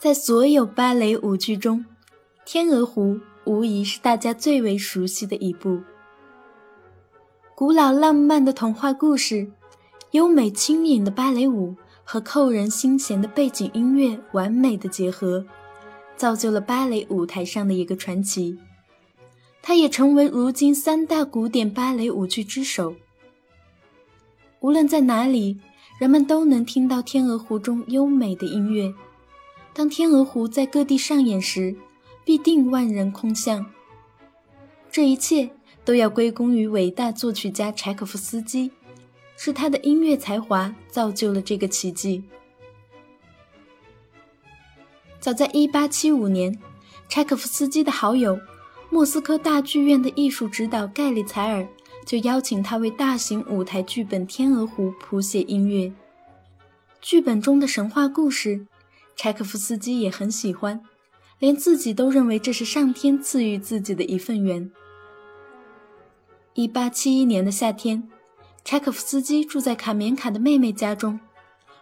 在所有芭蕾舞剧中，《天鹅湖》无疑是大家最为熟悉的一部。古老浪漫的童话故事，优美轻盈的芭蕾舞和扣人心弦的背景音乐完美的结合，造就了芭蕾舞台上的一个传奇。它也成为如今三大古典芭蕾舞剧之首。无论在哪里，人们都能听到《天鹅湖》中优美的音乐。当《天鹅湖》在各地上演时，必定万人空巷。这一切都要归功于伟大作曲家柴可夫斯基，是他的音乐才华造就了这个奇迹。早在1875年，柴可夫斯基的好友、莫斯科大剧院的艺术指导盖里采尔就邀请他为大型舞台剧本《天鹅湖》谱写音乐。剧本中的神话故事。柴可夫斯基也很喜欢，连自己都认为这是上天赐予自己的一份缘。一八七一年的夏天，柴可夫斯基住在卡缅卡的妹妹家中，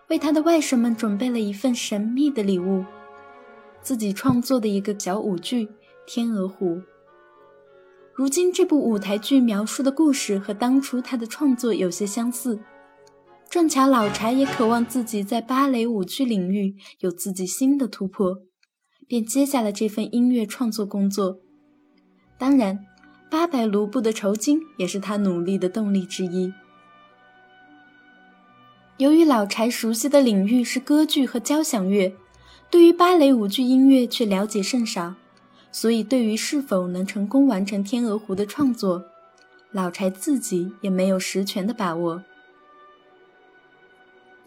为他的外甥们准备了一份神秘的礼物——自己创作的一个小舞剧《天鹅湖》。如今，这部舞台剧描述的故事和当初他的创作有些相似。正巧老柴也渴望自己在芭蕾舞剧领域有自己新的突破，便接下了这份音乐创作工作。当然，八百卢布的酬金也是他努力的动力之一。由于老柴熟悉的领域是歌剧和交响乐，对于芭蕾舞剧音乐却了解甚少，所以对于是否能成功完成《天鹅湖》的创作，老柴自己也没有十全的把握。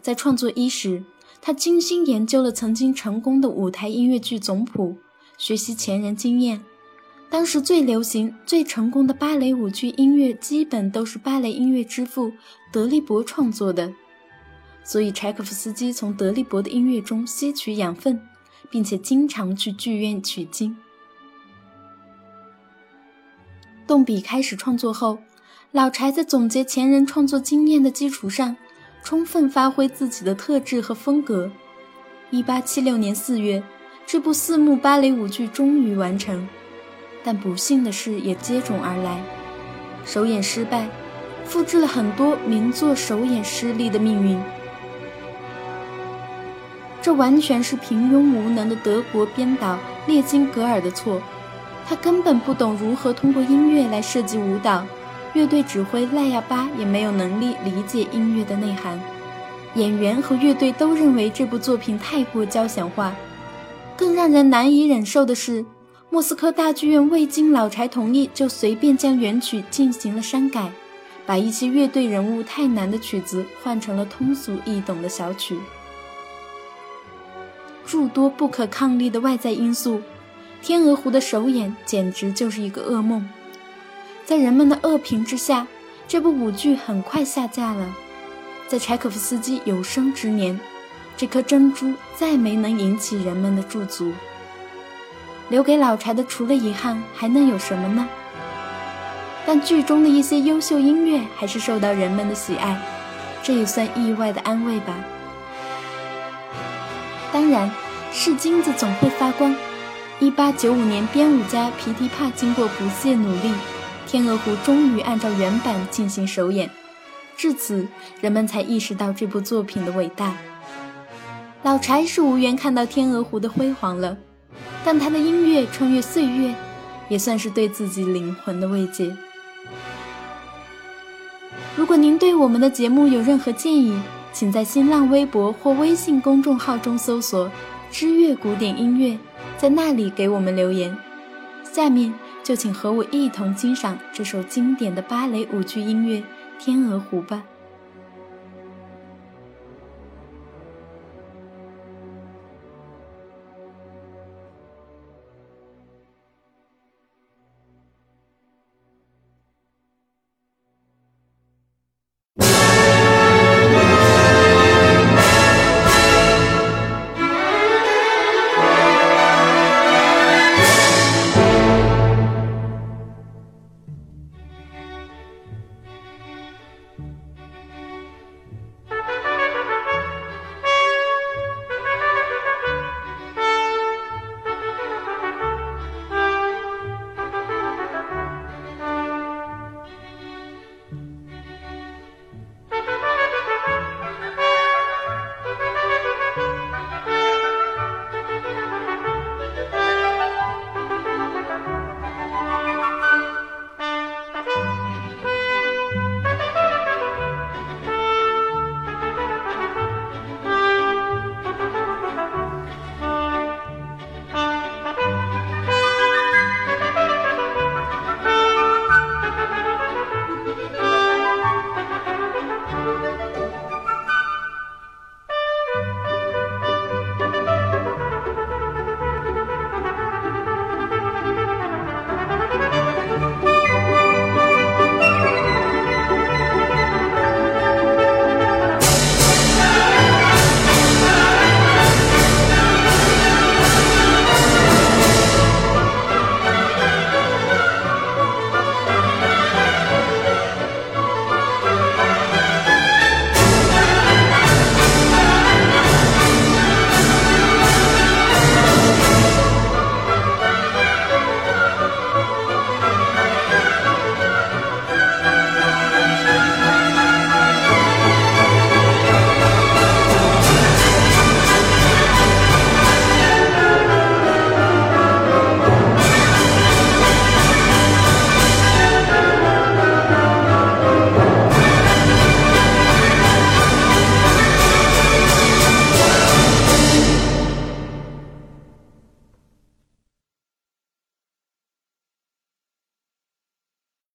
在创作伊始，他精心研究了曾经成功的舞台音乐剧总谱，学习前人经验。当时最流行、最成功的芭蕾舞剧音乐，基本都是芭蕾音乐之父德利伯创作的。所以，柴可夫斯基从德利伯的音乐中吸取养分，并且经常去剧院取经。动笔开始创作后，老柴在总结前人创作经验的基础上。充分发挥自己的特质和风格。一八七六年四月，这部四幕芭蕾舞剧终于完成，但不幸的事也接踵而来：首演失败，复制了很多名作首演失利的命运。这完全是平庸无能的德国编导列金格尔的错，他根本不懂如何通过音乐来设计舞蹈。乐队指挥赖亚巴也没有能力理解音乐的内涵，演员和乐队都认为这部作品太过交响化。更让人难以忍受的是，莫斯科大剧院未经老柴同意就随便将原曲进行了删改，把一些乐队人物太难的曲子换成了通俗易懂的小曲。诸多不可抗力的外在因素，《天鹅湖》的首演简直就是一个噩梦。在人们的恶评之下，这部舞剧很快下架了。在柴可夫斯基有生之年，这颗珍珠再没能引起人们的驻足。留给老柴的除了遗憾，还能有什么呢？但剧中的一些优秀音乐还是受到人们的喜爱，这也算意外的安慰吧。当然，是金子总会发光。一八九五年，编舞家皮提帕经过不懈努力。《天鹅湖》终于按照原版进行首演，至此人们才意识到这部作品的伟大。老柴是无缘看到《天鹅湖》的辉煌了，但他的音乐穿越岁月，也算是对自己灵魂的慰藉。如果您对我们的节目有任何建议，请在新浪微博或微信公众号中搜索“知乐古典音乐”，在那里给我们留言。下面。就请和我一同欣赏这首经典的芭蕾舞剧音乐《天鹅湖》吧。